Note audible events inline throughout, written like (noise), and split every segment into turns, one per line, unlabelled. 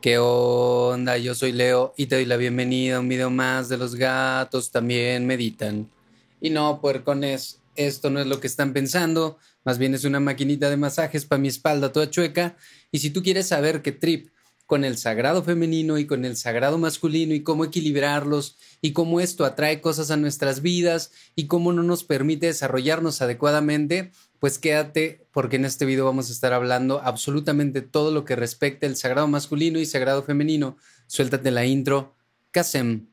¿Qué onda? Yo soy Leo y te doy la bienvenida a un video más de los gatos también meditan. Y no, puercones, esto no es lo que están pensando, más bien es una maquinita de masajes para mi espalda toda chueca. Y si tú quieres saber qué trip con el sagrado femenino y con el sagrado masculino y cómo equilibrarlos y cómo esto atrae cosas a nuestras vidas y cómo no nos permite desarrollarnos adecuadamente, pues quédate porque en este video vamos a estar hablando absolutamente todo lo que respecta al sagrado masculino y sagrado femenino. Suéltate la intro. Kasem.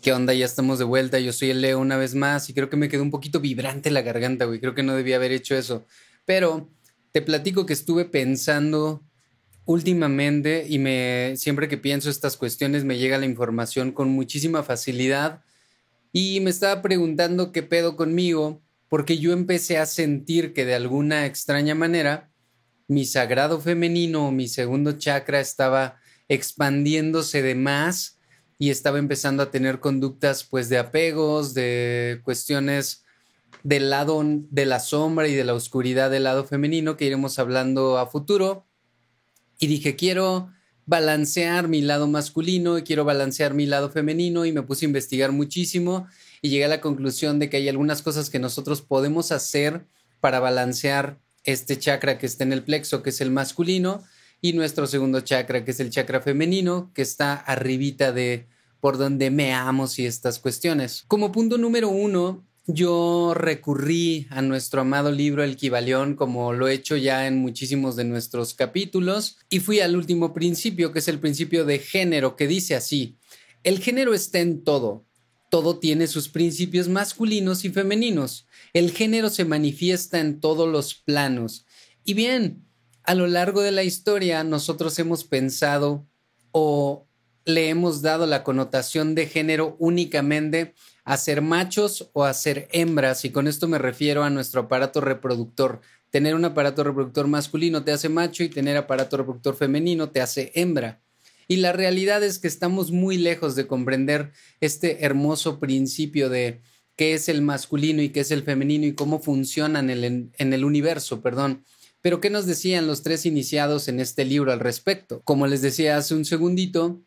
¿Qué onda? Ya estamos de vuelta. Yo soy el Leo una vez más y creo que me quedó un poquito vibrante la garganta, güey. Creo que no debía haber hecho eso. Pero te platico que estuve pensando últimamente y me siempre que pienso estas cuestiones me llega la información con muchísima facilidad. Y me estaba preguntando qué pedo conmigo porque yo empecé a sentir que de alguna extraña manera mi sagrado femenino, mi segundo chakra estaba expandiéndose de más y estaba empezando a tener conductas pues de apegos, de cuestiones del lado de la sombra y de la oscuridad del lado femenino que iremos hablando a futuro y dije, quiero balancear mi lado masculino y quiero balancear mi lado femenino y me puse a investigar muchísimo y llegué a la conclusión de que hay algunas cosas que nosotros podemos hacer para balancear este chakra que está en el plexo, que es el masculino, y nuestro segundo chakra, que es el chakra femenino, que está arribita de por donde meamos y estas cuestiones. Como punto número uno, yo recurrí a nuestro amado libro El Kibalión, como lo he hecho ya en muchísimos de nuestros capítulos, y fui al último principio, que es el principio de género, que dice así, el género está en todo, todo tiene sus principios masculinos y femeninos, el género se manifiesta en todos los planos. Y bien, a lo largo de la historia nosotros hemos pensado o le hemos dado la connotación de género únicamente a ser machos o a ser hembras, y con esto me refiero a nuestro aparato reproductor. Tener un aparato reproductor masculino te hace macho y tener aparato reproductor femenino te hace hembra. Y la realidad es que estamos muy lejos de comprender este hermoso principio de qué es el masculino y qué es el femenino y cómo funcionan en el, en el universo, perdón. Pero ¿qué nos decían los tres iniciados en este libro al respecto? Como les decía hace un segundito,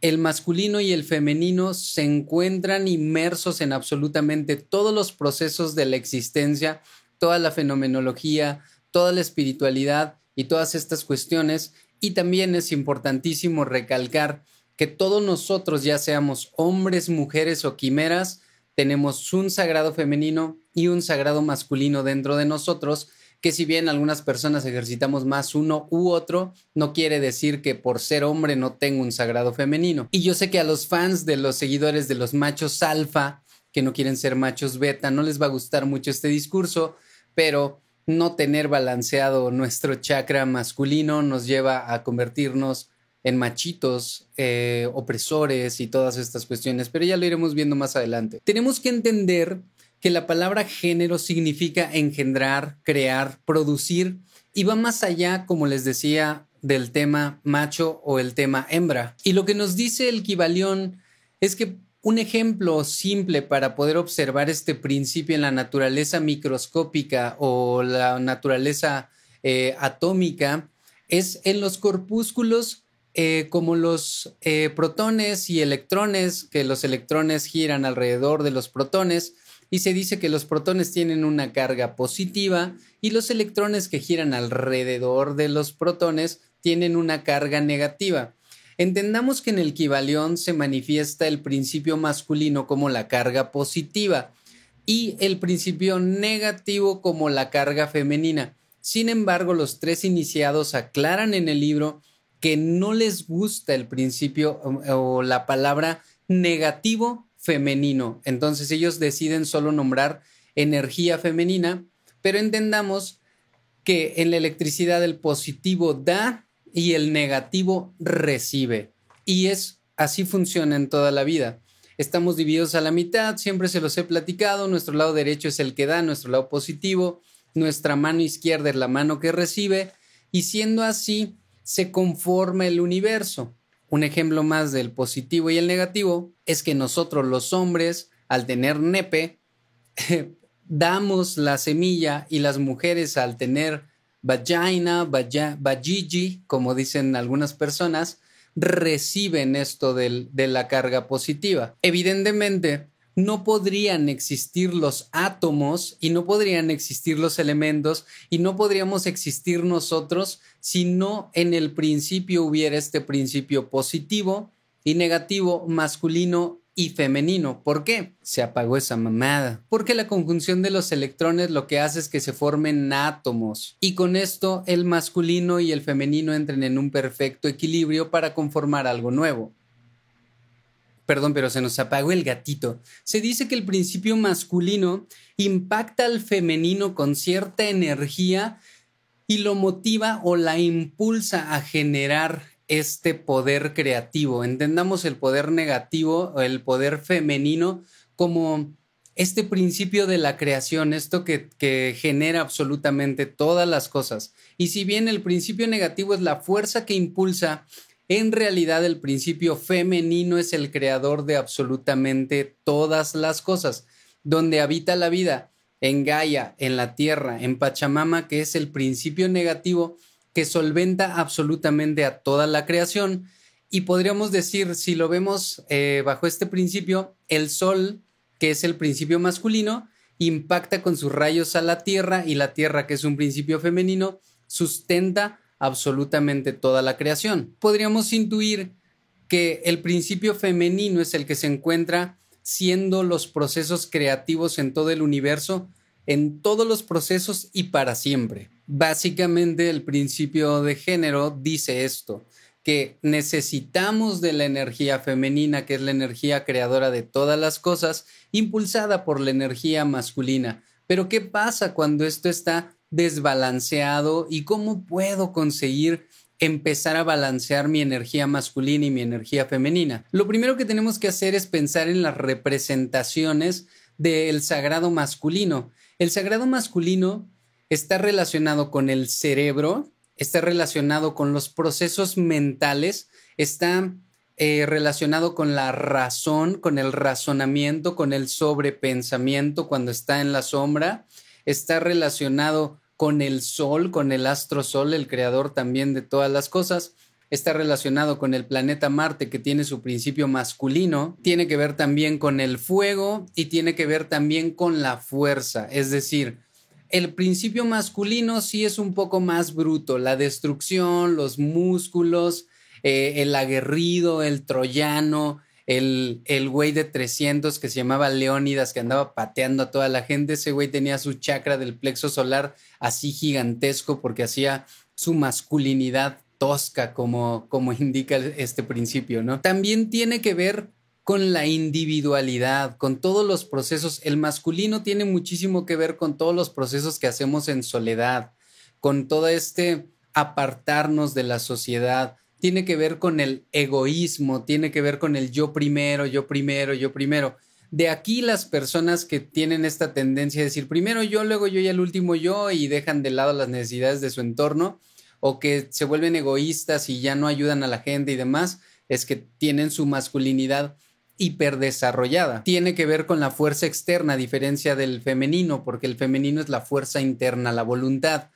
el masculino y el femenino se encuentran inmersos en absolutamente todos los procesos de la existencia, toda la fenomenología, toda la espiritualidad y todas estas cuestiones. Y también es importantísimo recalcar que todos nosotros, ya seamos hombres, mujeres o quimeras, tenemos un sagrado femenino y un sagrado masculino dentro de nosotros que si bien algunas personas ejercitamos más uno u otro, no quiere decir que por ser hombre no tengo un sagrado femenino. Y yo sé que a los fans de los seguidores de los machos alfa, que no quieren ser machos beta, no les va a gustar mucho este discurso, pero no tener balanceado nuestro chakra masculino nos lleva a convertirnos en machitos, eh, opresores y todas estas cuestiones, pero ya lo iremos viendo más adelante. Tenemos que entender que la palabra género significa engendrar, crear, producir y va más allá, como les decía, del tema macho o el tema hembra. Y lo que nos dice el Kibalión es que un ejemplo simple para poder observar este principio en la naturaleza microscópica o la naturaleza eh, atómica es en los corpúsculos eh, como los eh, protones y electrones, que los electrones giran alrededor de los protones, y se dice que los protones tienen una carga positiva y los electrones que giran alrededor de los protones tienen una carga negativa. Entendamos que en el Kibalión se manifiesta el principio masculino como la carga positiva y el principio negativo como la carga femenina. Sin embargo, los tres iniciados aclaran en el libro que no les gusta el principio o la palabra negativo femenino. Entonces ellos deciden solo nombrar energía femenina, pero entendamos que en la electricidad el positivo da y el negativo recibe. Y es así funciona en toda la vida. Estamos divididos a la mitad, siempre se los he platicado, nuestro lado derecho es el que da, nuestro lado positivo, nuestra mano izquierda es la mano que recibe, y siendo así, se conforma el universo. Un ejemplo más del positivo y el negativo es que nosotros los hombres, al tener nepe, (laughs) damos la semilla y las mujeres al tener vagina, vagigi, como dicen algunas personas, reciben esto de la carga positiva. Evidentemente, no podrían existir los átomos y no podrían existir los elementos y no podríamos existir nosotros si no en el principio hubiera este principio positivo y negativo, masculino y femenino. ¿Por qué? Se apagó esa mamada. Porque la conjunción de los electrones lo que hace es que se formen átomos. Y con esto el masculino y el femenino entren en un perfecto equilibrio para conformar algo nuevo. Perdón, pero se nos apagó el gatito. Se dice que el principio masculino impacta al femenino con cierta energía y lo motiva o la impulsa a generar este poder creativo. Entendamos el poder negativo o el poder femenino como este principio de la creación, esto que, que, genera absolutamente todas las cosas. Y si bien el principio negativo es la fuerza que impulsa, en realidad el principio femenino es el creador de absolutamente todas las cosas, donde habita la vida, en Gaia, en la Tierra, en Pachamama, que es el principio negativo, que solventa absolutamente a toda la creación. Y podríamos decir, si lo vemos eh, bajo este principio, el Sol, que es el principio masculino, impacta con sus rayos a la Tierra y la Tierra, que es un principio femenino, sustenta absolutamente toda la creación. Podríamos intuir que el principio femenino es el que se encuentra siendo los procesos creativos en todo el universo, en todos los procesos y para siempre. Básicamente el principio de género dice esto, que necesitamos de la energía femenina, que es la energía creadora de todas las cosas, impulsada por la energía masculina. Pero ¿qué pasa cuando esto está desbalanceado y cómo puedo conseguir empezar a balancear mi energía masculina y mi energía femenina? Lo primero que tenemos que hacer es pensar en las representaciones del sagrado masculino. El sagrado masculino está relacionado con el cerebro, está relacionado con los procesos mentales, está eh, relacionado con la razón, con el razonamiento, con el sobrepensamiento cuando está en la sombra, está relacionado con el sol, con el astro sol, el creador también de todas las cosas, está relacionado con el planeta Marte que tiene su principio masculino, tiene que ver también con el fuego y tiene que ver también con la fuerza, es decir, el principio masculino sí es un poco más bruto, la destrucción, los músculos, eh, el aguerrido, el troyano, el, el güey de 300 que se llamaba Leónidas, que andaba pateando a toda la gente, ese güey tenía su chakra del plexo solar así gigantesco porque hacía su masculinidad tosca como, como (laughs) indica este principio, ¿no? También tiene que ver con la individualidad, con todos los procesos. El masculino tiene muchísimo que ver con todos los procesos que hacemos en soledad, con todo este apartarnos de la sociedad. Tiene que ver con el egoísmo, tiene que ver con el yo primero, yo primero, yo primero. De aquí las personas que tienen esta tendencia a decir primero yo, luego yo y el último yo y dejan de lado las necesidades de su entorno o que se vuelven egoístas y ya no ayudan a la gente y demás, es que tienen su masculinidad hiperdesarrollada. Tiene que ver con la fuerza externa, a diferencia del femenino, porque el femenino es la fuerza interna, la voluntad.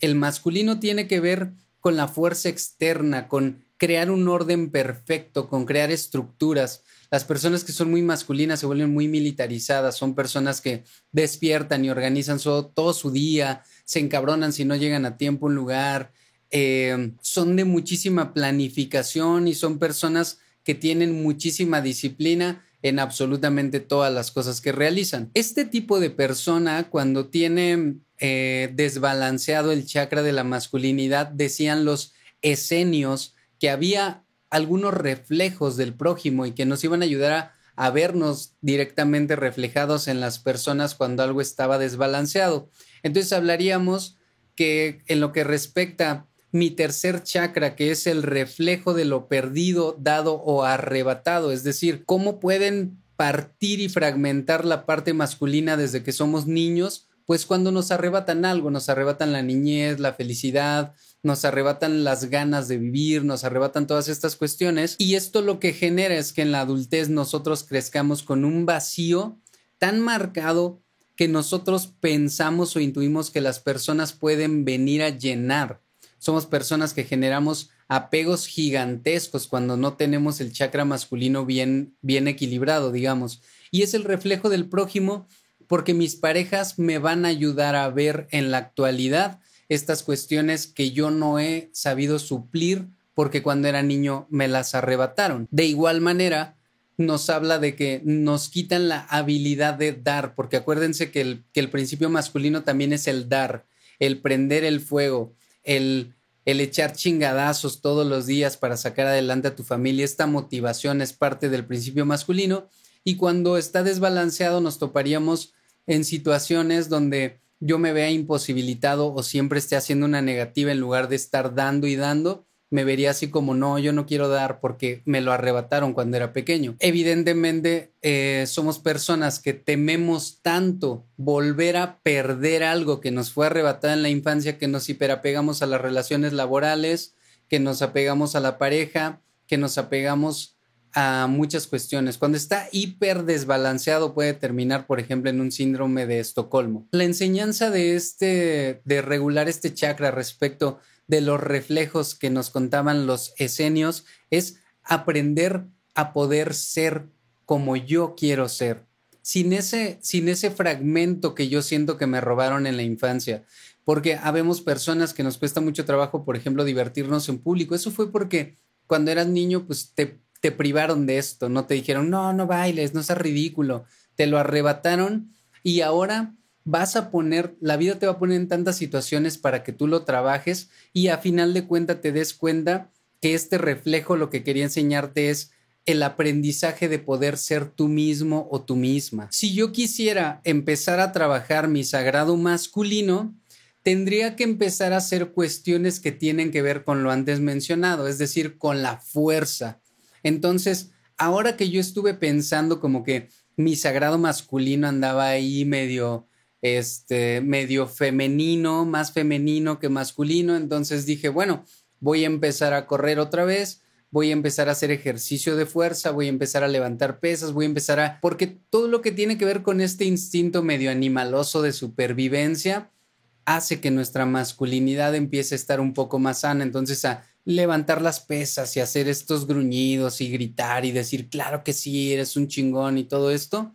El masculino tiene que ver con la fuerza externa, con crear un orden perfecto, con crear estructuras. Las personas que son muy masculinas se vuelven muy militarizadas, son personas que despiertan y organizan todo su día, se encabronan si no llegan a tiempo a un lugar, eh, son de muchísima planificación y son personas que tienen muchísima disciplina en absolutamente todas las cosas que realizan. Este tipo de persona, cuando tiene eh, desbalanceado el chakra de la masculinidad, decían los esenios que había algunos reflejos del prójimo y que nos iban a ayudar a, a vernos directamente reflejados en las personas cuando algo estaba desbalanceado. Entonces hablaríamos que en lo que respecta mi tercer chakra, que es el reflejo de lo perdido, dado o arrebatado, es decir, cómo pueden partir y fragmentar la parte masculina desde que somos niños, pues cuando nos arrebatan algo, nos arrebatan la niñez, la felicidad, nos arrebatan las ganas de vivir, nos arrebatan todas estas cuestiones y esto lo que genera es que en la adultez nosotros crezcamos con un vacío tan marcado que nosotros pensamos o intuimos que las personas pueden venir a llenar. Somos personas que generamos apegos gigantescos cuando no tenemos el chakra masculino bien, bien equilibrado, digamos. Y es el reflejo del prójimo porque mis parejas me van a ayudar a ver en la actualidad estas cuestiones que yo no he sabido suplir porque cuando era niño me las arrebataron. De igual manera, nos habla de que nos quitan la habilidad de dar, porque acuérdense que el, que el principio masculino también es el dar, el prender el fuego, el, el echar chingadazos todos los días para sacar adelante a tu familia. Esta motivación es parte del principio masculino y cuando está desbalanceado nos toparíamos en situaciones donde yo me vea imposibilitado o siempre esté haciendo una negativa en lugar de estar dando y dando, me vería así como no, yo no quiero dar porque me lo arrebataron cuando era pequeño. Evidentemente, eh, somos personas que tememos tanto volver a perder algo que nos fue arrebatado en la infancia, que nos hiperapegamos a las relaciones laborales, que nos apegamos a la pareja, que nos apegamos a muchas cuestiones. Cuando está hiper desbalanceado puede terminar, por ejemplo, en un síndrome de Estocolmo. La enseñanza de este, de regular este chakra respecto de los reflejos que nos contaban los esenios es aprender a poder ser como yo quiero ser. Sin ese, sin ese fragmento que yo siento que me robaron en la infancia. Porque habemos personas que nos cuesta mucho trabajo, por ejemplo, divertirnos en público. Eso fue porque cuando eras niño, pues te te privaron de esto, no te dijeron, no, no bailes, no seas ridículo, te lo arrebataron y ahora vas a poner, la vida te va a poner en tantas situaciones para que tú lo trabajes y a final de cuentas te des cuenta que este reflejo lo que quería enseñarte es el aprendizaje de poder ser tú mismo o tú misma. Si yo quisiera empezar a trabajar mi sagrado masculino, tendría que empezar a hacer cuestiones que tienen que ver con lo antes mencionado, es decir, con la fuerza, entonces, ahora que yo estuve pensando como que mi sagrado masculino andaba ahí medio, este, medio femenino, más femenino que masculino, entonces dije, bueno, voy a empezar a correr otra vez, voy a empezar a hacer ejercicio de fuerza, voy a empezar a levantar pesas, voy a empezar a... porque todo lo que tiene que ver con este instinto medio animaloso de supervivencia hace que nuestra masculinidad empiece a estar un poco más sana, entonces a levantar las pesas y hacer estos gruñidos y gritar y decir, claro que sí, eres un chingón y todo esto,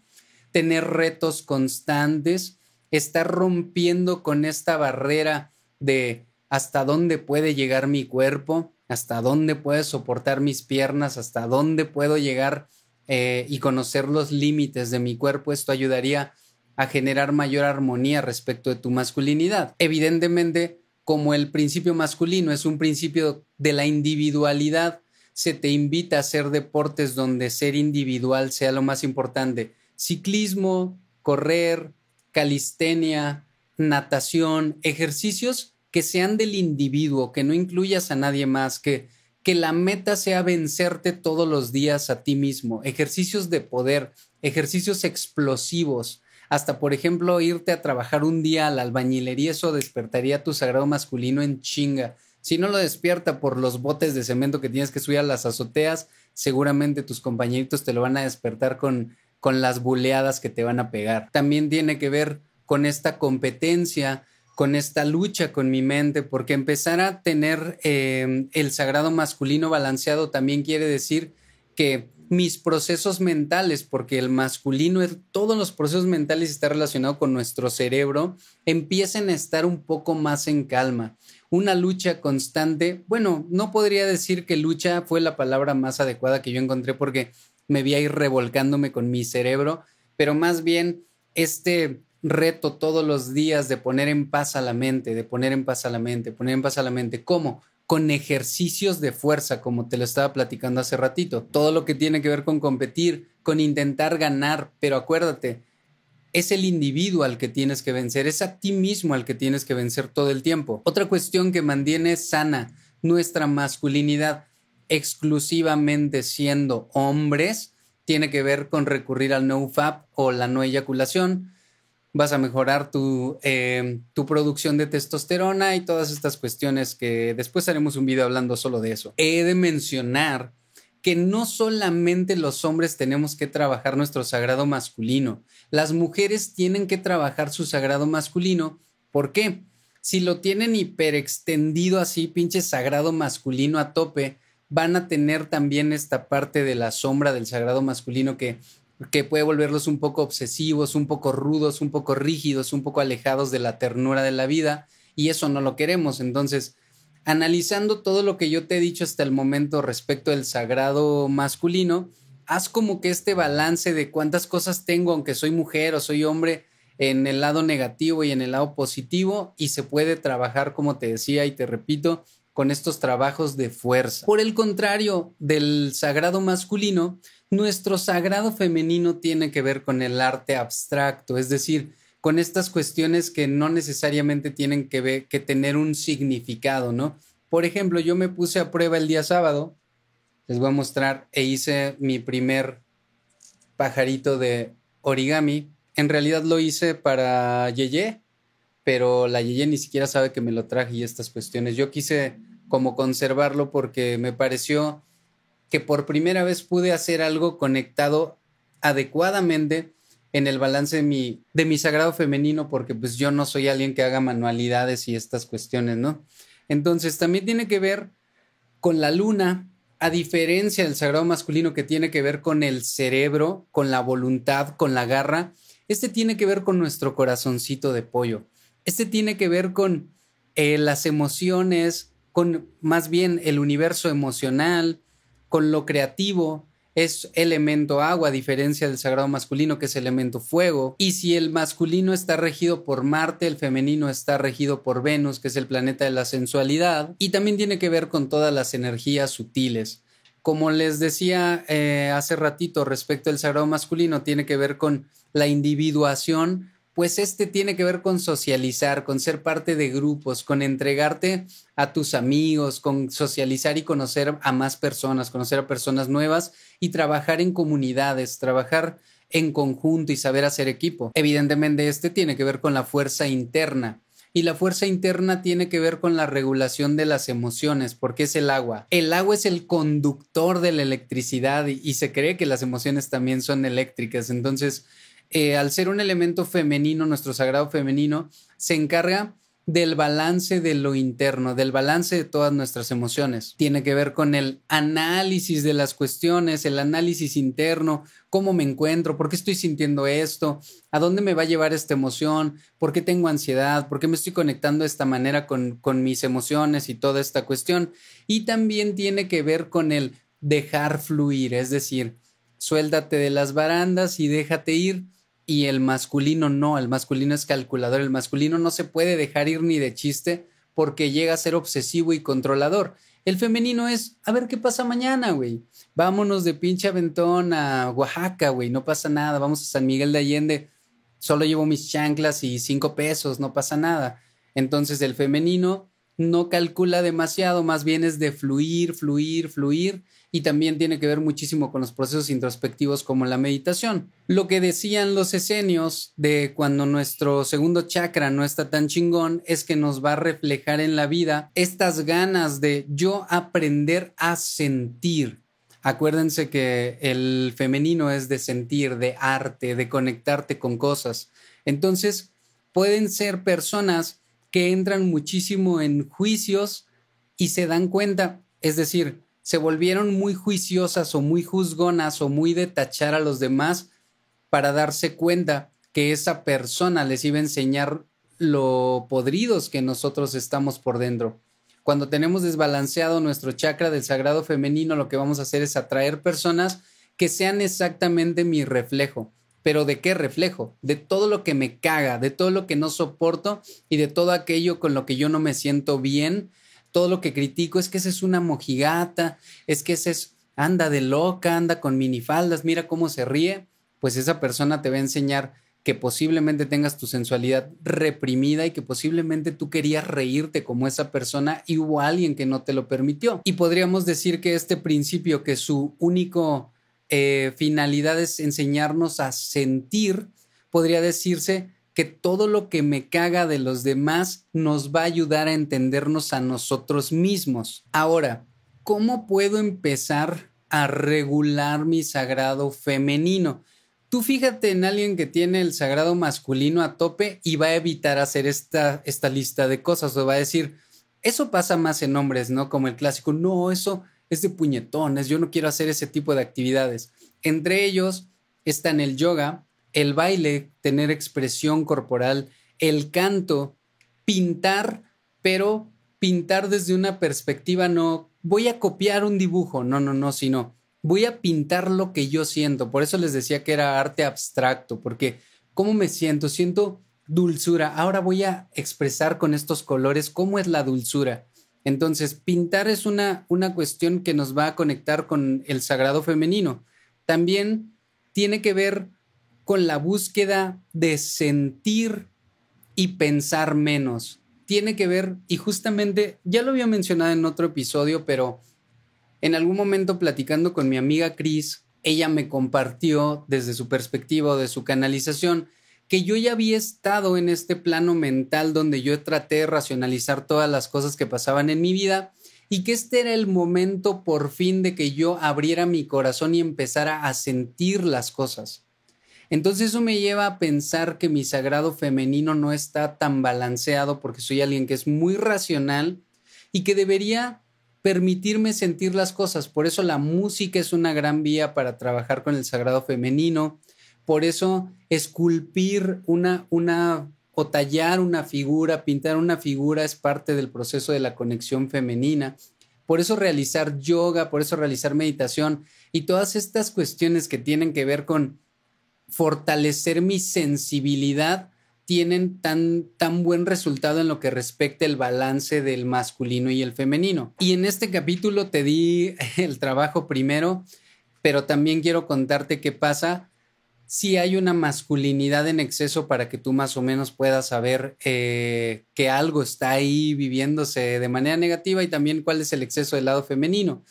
tener retos constantes, estar rompiendo con esta barrera de hasta dónde puede llegar mi cuerpo, hasta dónde puede soportar mis piernas, hasta dónde puedo llegar eh, y conocer los límites de mi cuerpo, esto ayudaría a generar mayor armonía respecto de tu masculinidad. Evidentemente, como el principio masculino es un principio de la individualidad, se te invita a hacer deportes donde ser individual sea lo más importante. Ciclismo, correr, calistenia, natación, ejercicios que sean del individuo, que no incluyas a nadie más, que, que la meta sea vencerte todos los días a ti mismo, ejercicios de poder, ejercicios explosivos, hasta, por ejemplo, irte a trabajar un día a la albañilería, eso despertaría tu sagrado masculino en chinga. Si no lo despierta por los botes de cemento que tienes que subir a las azoteas, seguramente tus compañeritos te lo van a despertar con, con las buleadas que te van a pegar. También tiene que ver con esta competencia, con esta lucha con mi mente, porque empezar a tener eh, el sagrado masculino balanceado también quiere decir que mis procesos mentales, porque el masculino, todos los procesos mentales está relacionado con nuestro cerebro, empiecen a estar un poco más en calma. Una lucha constante, bueno, no podría decir que lucha fue la palabra más adecuada que yo encontré porque me vi ahí revolcándome con mi cerebro, pero más bien este reto todos los días de poner en paz a la mente, de poner en paz a la mente, poner en paz a la mente. ¿Cómo? con ejercicios de fuerza, como te lo estaba platicando hace ratito. Todo lo que tiene que ver con competir, con intentar ganar, pero acuérdate, es el individuo al que tienes que vencer, es a ti mismo al que tienes que vencer todo el tiempo. Otra cuestión que mantiene sana nuestra masculinidad exclusivamente siendo hombres tiene que ver con recurrir al no fap o la no eyaculación. vas a mejorar tu, eh, tu, producción de testosterona y todas estas cuestiones que después haremos un video hablando solo de eso. He de mencionar que no solamente los hombres tenemos que trabajar nuestro sagrado masculino, las mujeres tienen que trabajar su sagrado masculino. ¿Por qué? Si lo tienen hiperextendido así, pinche sagrado masculino a tope, van a tener también esta parte de la sombra del sagrado masculino que que puede volverlos un poco obsesivos, un poco rudos, un poco rígidos, un poco alejados de la ternura de la vida, y eso no lo queremos. Entonces, analizando todo lo que yo te he dicho hasta el momento respecto del sagrado masculino, haz como que este balance de cuántas cosas tengo, aunque soy mujer o soy hombre, en el lado negativo y en el lado positivo, y se puede trabajar, como te decía y te repito, con estos trabajos de fuerza. Por el contrario del sagrado masculino, nuestro sagrado femenino tiene que ver con el arte abstracto, es decir, con estas cuestiones que no necesariamente tienen que, ver, que tener un significado, ¿no? Por ejemplo, yo me puse a prueba el día sábado, les voy a mostrar, e hice mi primer pajarito de origami. En realidad lo hice para Yeye, pero la Yeye ni siquiera sabe que me lo traje y estas cuestiones. Yo quise como conservarlo porque me pareció que por primera vez pude hacer algo conectado adecuadamente en el balance de mi, de mi sagrado femenino, porque pues yo no soy alguien que haga manualidades y estas cuestiones, ¿no? Entonces también tiene que ver con la luna, a diferencia del sagrado masculino que tiene que ver con el cerebro, con la voluntad, con la garra, este tiene que ver con nuestro corazoncito de pollo. Este tiene que ver con eh, las emociones, con más bien el universo emocional, con lo creativo, es elemento agua, a diferencia del sagrado masculino que es elemento fuego. Y si el masculino está regido por Marte, el femenino está regido por Venus, que es el planeta de la sensualidad. Y también tiene que ver con todas las energías sutiles. Como les decía eh, hace ratito respecto al sagrado masculino, tiene que ver con la individuación pues este tiene que ver con socializar, con ser parte de grupos, con entregarte a tus amigos, con socializar y conocer a más personas, conocer a personas nuevas y trabajar en comunidades, trabajar en conjunto y saber hacer equipo. Evidentemente este tiene que ver con la fuerza interna. Y la fuerza interna tiene que ver con la regulación de las emociones, porque es el agua. El agua es el conductor de la electricidad y, se cree que las emociones también son eléctricas. Entonces, eh, al ser un elemento femenino, nuestro sagrado femenino, se encarga del balance de lo interno, del balance de todas nuestras emociones. Tiene que ver con el análisis de las cuestiones, el análisis interno, cómo me encuentro, por qué estoy sintiendo esto, a dónde me va a llevar esta emoción, por qué tengo ansiedad, por qué me estoy conectando de esta manera con, con mis emociones y toda esta cuestión. Y también tiene que ver con el dejar fluir, es decir, suéltate de las barandas y déjate ir y el masculino no, el masculino es calculador, el masculino no se puede dejar ir ni de chiste porque llega a ser obsesivo y controlador. El femenino es, a ver qué pasa mañana, güey. Vámonos de pinche aventón a Oaxaca, güey, no pasa nada. Vamos a San Miguel de Allende, solo llevo mis chanclas y cinco pesos, no pasa nada. Entonces el femenino no calcula demasiado, más bien es de fluir, fluir, fluir y también tiene que ver muchísimo con los procesos introspectivos como la meditación. Lo que decían los esenios de cuando nuestro segundo chakra no está tan chingón es que nos va a reflejar en la vida estas ganas de yo aprender a sentir. Acuérdense que el femenino es de sentir, de arte, de conectarte con cosas. Entonces, pueden ser personas que entran muchísimo en juicios y se dan cuenta, es decir, se volvieron muy juiciosas o muy juzgonas o muy de tachar a los demás para darse cuenta que esa persona les iba a enseñar lo podridos que nosotros estamos por dentro. Cuando tenemos desbalanceado nuestro chakra del sagrado femenino, lo que vamos a hacer es atraer personas que sean exactamente mi reflejo. Pero ¿de qué reflejo? De todo lo que me caga, de todo lo que no soporto y de todo aquello con lo que yo no me siento bien todo lo que critico es que esa es una mojigata, es que ese es, anda de loca, anda con minifaldas, mira cómo se ríe, pues esa persona te va a enseñar que posiblemente tengas tu sensualidad reprimida y que posiblemente tú querías reírte como esa persona y hubo alguien que no te lo permitió. Y podríamos decir que este principio, que su único eh, finalidad es enseñarnos a sentir, podría decirse que todo lo que me caga de los demás nos va a ayudar a entendernos a nosotros mismos. Ahora, ¿cómo puedo empezar a regular mi sagrado femenino? Tú fíjate en alguien que tiene el sagrado masculino a tope y va a evitar hacer esta, esta lista de cosas o va a decir, eso pasa más en hombres, ¿no? Como el clásico, no, eso es de puñetones, yo no quiero hacer ese tipo de actividades. Entre ellos están el yoga, el baile, tener expresión corporal, el canto, pintar, pero pintar desde una perspectiva no voy a copiar un dibujo, no, no, no, sino voy a pintar lo que yo siento. Por eso les decía que era arte abstracto, porque ¿cómo me siento? Siento dulzura. Ahora voy a expresar con estos colores cómo es la dulzura. Entonces, pintar es una, una cuestión que nos va a conectar con el sagrado femenino. También tiene que ver con la búsqueda de sentir y pensar menos. Tiene que ver, y justamente ya lo había mencionado en otro episodio, pero en algún momento platicando con mi amiga Cris, ella me compartió desde su perspectiva de su canalización que yo ya había estado en este plano mental donde yo traté de racionalizar todas las cosas que pasaban en mi vida y que este era el momento por fin de que yo abriera mi corazón y empezara a sentir las cosas. Entonces eso me lleva a pensar que mi sagrado femenino no está tan balanceado porque soy alguien que es muy racional y que debería permitirme sentir las cosas. Por eso la música es una gran vía para trabajar con el sagrado femenino. Por eso esculpir una, una o tallar una figura, pintar una figura es parte del proceso de la conexión femenina. Por eso realizar yoga, por eso realizar meditación y todas estas cuestiones que tienen que ver con fortalecer mi sensibilidad tienen tan, tan buen resultado en lo que respecta el balance del masculino y el femenino. Y en este capítulo te di (laughs) el trabajo primero, pero también quiero contarte qué pasa si hay una masculinidad en exceso para que tú más o menos puedas saber eh, que algo está ahí viviéndose de manera negativa y también cuál es el exceso del lado femenino.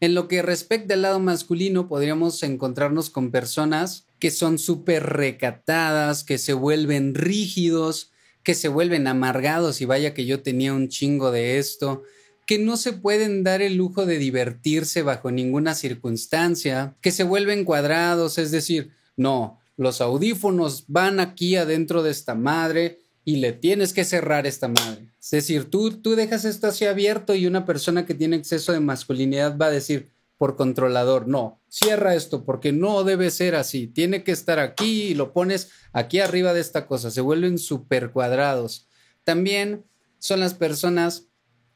En lo que respecta al lado masculino, podríamos encontrarnos con personas que son súper recatadas, que se vuelven rígidos, que se vuelven amargados y vaya que yo tenía un chingo de esto, que no se pueden dar el lujo de divertirse bajo ninguna circunstancia, que se vuelven cuadrados, es decir, no, los audífonos van aquí adentro de esta madre y le tienes que cerrar esta madre. Es decir, tú, tú dejas esto así abierto y una persona que tiene exceso de masculinidad va a decir por controlador, no, cierra esto porque no debe ser así, tiene que estar aquí y lo pones aquí arriba de esta cosa, se vuelven súper cuadrados. También son las personas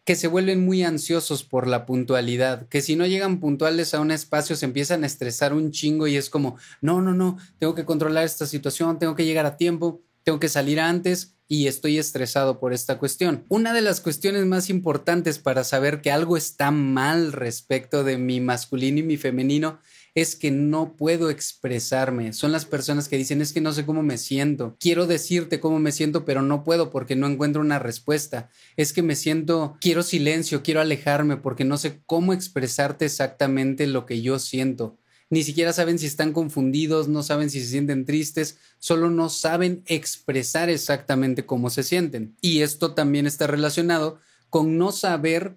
que se vuelven muy ansiosos por la puntualidad, que si no llegan puntuales a un espacio se empiezan a estresar un chingo y es como, no, no, no, tengo que controlar esta situación, tengo que llegar a tiempo, tengo que salir antes y estoy estresado por esta cuestión. Una de las cuestiones más importantes para saber que algo está mal respecto de mi masculino y mi femenino es que no puedo expresarme. Son las personas que dicen es que no sé cómo me siento. Quiero decirte cómo me siento, pero no puedo porque no encuentro una respuesta. Es que me siento, quiero silencio, quiero alejarme porque no sé cómo expresarte exactamente lo que yo siento ni siquiera saben si están confundidos, no saben si se sienten tristes, solo no saben expresar exactamente cómo se sienten. Y esto también está relacionado con no saber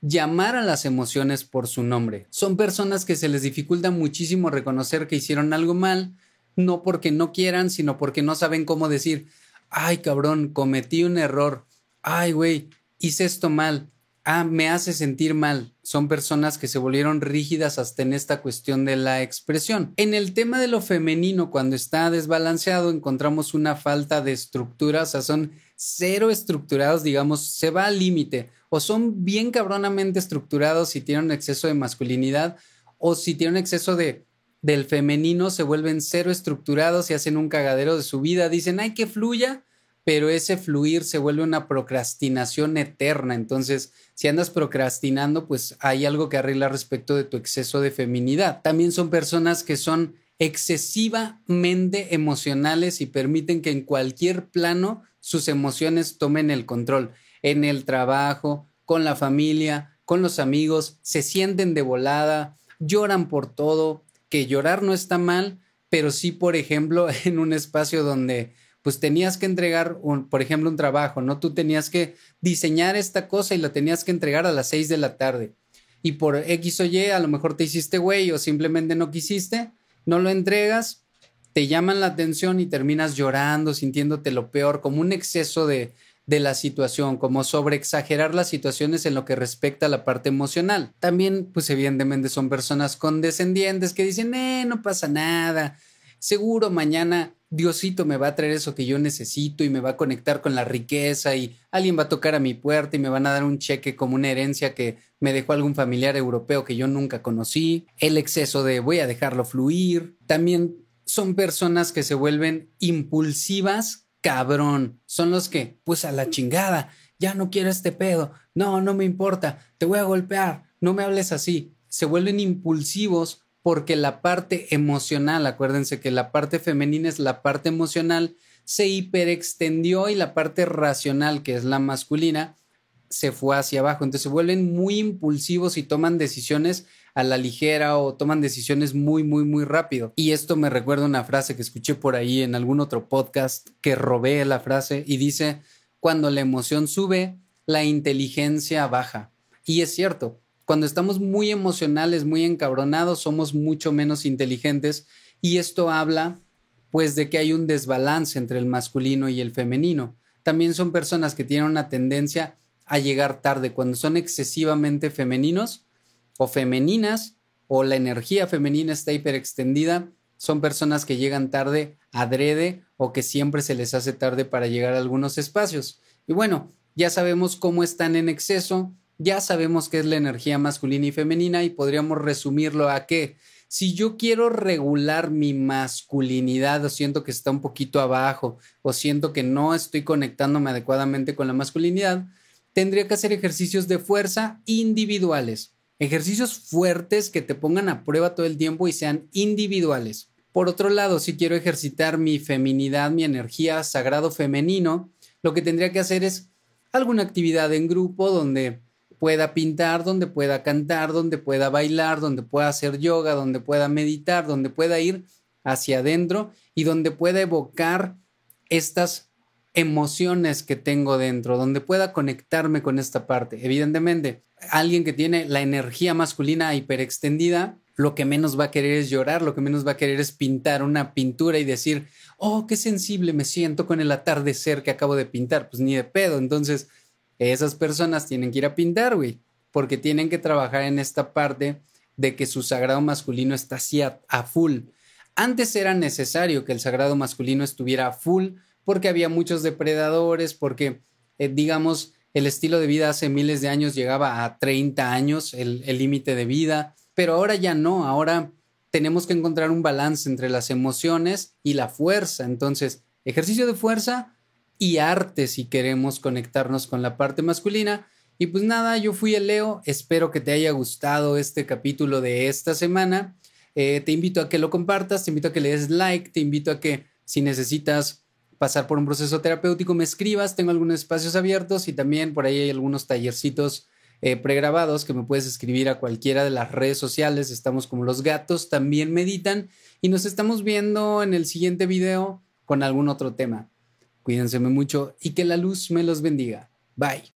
llamar a las emociones por su nombre. Son personas que se les dificulta muchísimo reconocer que hicieron algo mal, no porque no quieran, sino porque no saben cómo decir, ay cabrón, cometí un error, ay güey, hice esto mal, ah, me hace sentir mal. Son personas que se volvieron rígidas hasta en esta cuestión de la expresión. En el tema de lo femenino, cuando está desbalanceado, encontramos una falta de estructura, o sea, son cero estructurados, digamos, se va al límite. O son bien cabronamente estructurados si tienen exceso de masculinidad, o si tienen exceso de del femenino se vuelven cero estructurados y hacen un cagadero de su vida, dicen, ay, que fluya, pero ese fluir se vuelve una procrastinación eterna. Entonces, si andas procrastinando, pues hay algo que arreglar respecto de tu exceso de feminidad. También son personas que son excesivamente emocionales y permiten que en cualquier plano sus emociones tomen el control. En el trabajo, con la familia, con los amigos, se sienten de volada, lloran por todo, que llorar no está mal, pero sí, por ejemplo, (laughs) en un espacio donde pues tenías que entregar, un, por ejemplo, un trabajo, ¿no? Tú tenías que diseñar esta cosa y la tenías que entregar a las 6 de la tarde. Y por X o Y, a lo mejor te hiciste güey o simplemente no quisiste, no lo entregas, te llaman la atención y terminas llorando, sintiéndote lo peor, como un exceso de, de la situación, como sobreexagerar las situaciones en lo que respecta a la parte emocional. También, pues evidentemente son personas condescendientes que dicen, eh, no pasa nada, seguro mañana Diosito me va a traer eso que yo necesito y me va a conectar con la riqueza y alguien va a tocar a mi puerta y me van a dar un cheque como una herencia que me dejó algún familiar europeo que yo nunca conocí. El exceso de voy a dejarlo fluir. También son personas que se vuelven impulsivas cabrón. Son los que, pues a la chingada, ya no quiero este pedo, no, no me importa, te voy a golpear, no me hables así. Se vuelven impulsivos porque la parte emocional, acuérdense que la parte femenina es la parte emocional, se hiperextendió y la parte racional, que es la masculina, se fue hacia abajo. Entonces se vuelven muy impulsivos y toman decisiones a la ligera o toman decisiones muy, muy, muy rápido. Y esto me recuerda una frase que escuché por ahí en algún otro podcast que robé la frase y dice, cuando la emoción sube, la inteligencia baja. Y es cierto, cuando estamos muy emocionales, muy encabronados, somos mucho menos inteligentes y esto habla pues de que hay un desbalance entre el masculino y el femenino. También son personas que tienen una tendencia a llegar tarde. Cuando son excesivamente femeninos, o femeninas o la energía femenina está hiperextendida, son personas que llegan tarde adrede o que siempre se les hace tarde para llegar a algunos espacios. Y bueno, ya sabemos cómo están en exceso, ya sabemos qué es la energía masculina y femenina y podríamos resumirlo a que si yo quiero regular mi masculinidad o siento que está un poquito abajo o siento que no estoy conectándome adecuadamente con la masculinidad, tendría que hacer ejercicios de fuerza individuales. Ejercicios fuertes que te pongan a prueba todo el tiempo y sean individuales. Por otro lado, si quiero ejercitar mi feminidad, mi energía sagrado femenino, lo que tendría que hacer es alguna actividad en grupo donde pueda pintar, donde pueda cantar, donde pueda bailar, donde pueda hacer yoga, donde pueda meditar, donde pueda ir hacia adentro y donde pueda evocar estas emociones que tengo dentro, donde pueda conectarme con esta parte. Evidentemente, alguien que tiene la energía masculina hiperextendida, lo que menos va a querer es llorar, lo que menos va a querer es pintar una pintura y decir, oh, qué sensible me siento con el atardecer que acabo de pintar. Pues ni de pedo. Entonces, esas personas tienen que ir a pintar, güey, porque tienen que trabajar en esta parte de que su sagrado masculino está así a, full. Antes era necesario que el sagrado masculino estuviera a full porque había muchos depredadores, porque, eh, digamos, el estilo de vida hace miles de años llegaba a 30 años, el límite de vida, pero ahora ya no, ahora tenemos que encontrar un balance entre las emociones y la fuerza. Entonces, ejercicio de fuerza y arte si queremos conectarnos con la parte masculina. Y pues nada, yo fui el Leo, espero que te haya gustado este capítulo de esta semana. Eh, te invito a que lo compartas, te invito a que le des like, te invito a que si necesitas pasar por un proceso terapéutico, me escribas, tengo algunos espacios abiertos y también por ahí hay algunos tallercitos eh, pregrabados que me puedes escribir a cualquiera de las redes sociales, estamos como los gatos, también meditan y nos estamos viendo en el siguiente video con algún otro tema. Cuídense mucho y que la luz me los bendiga. Bye.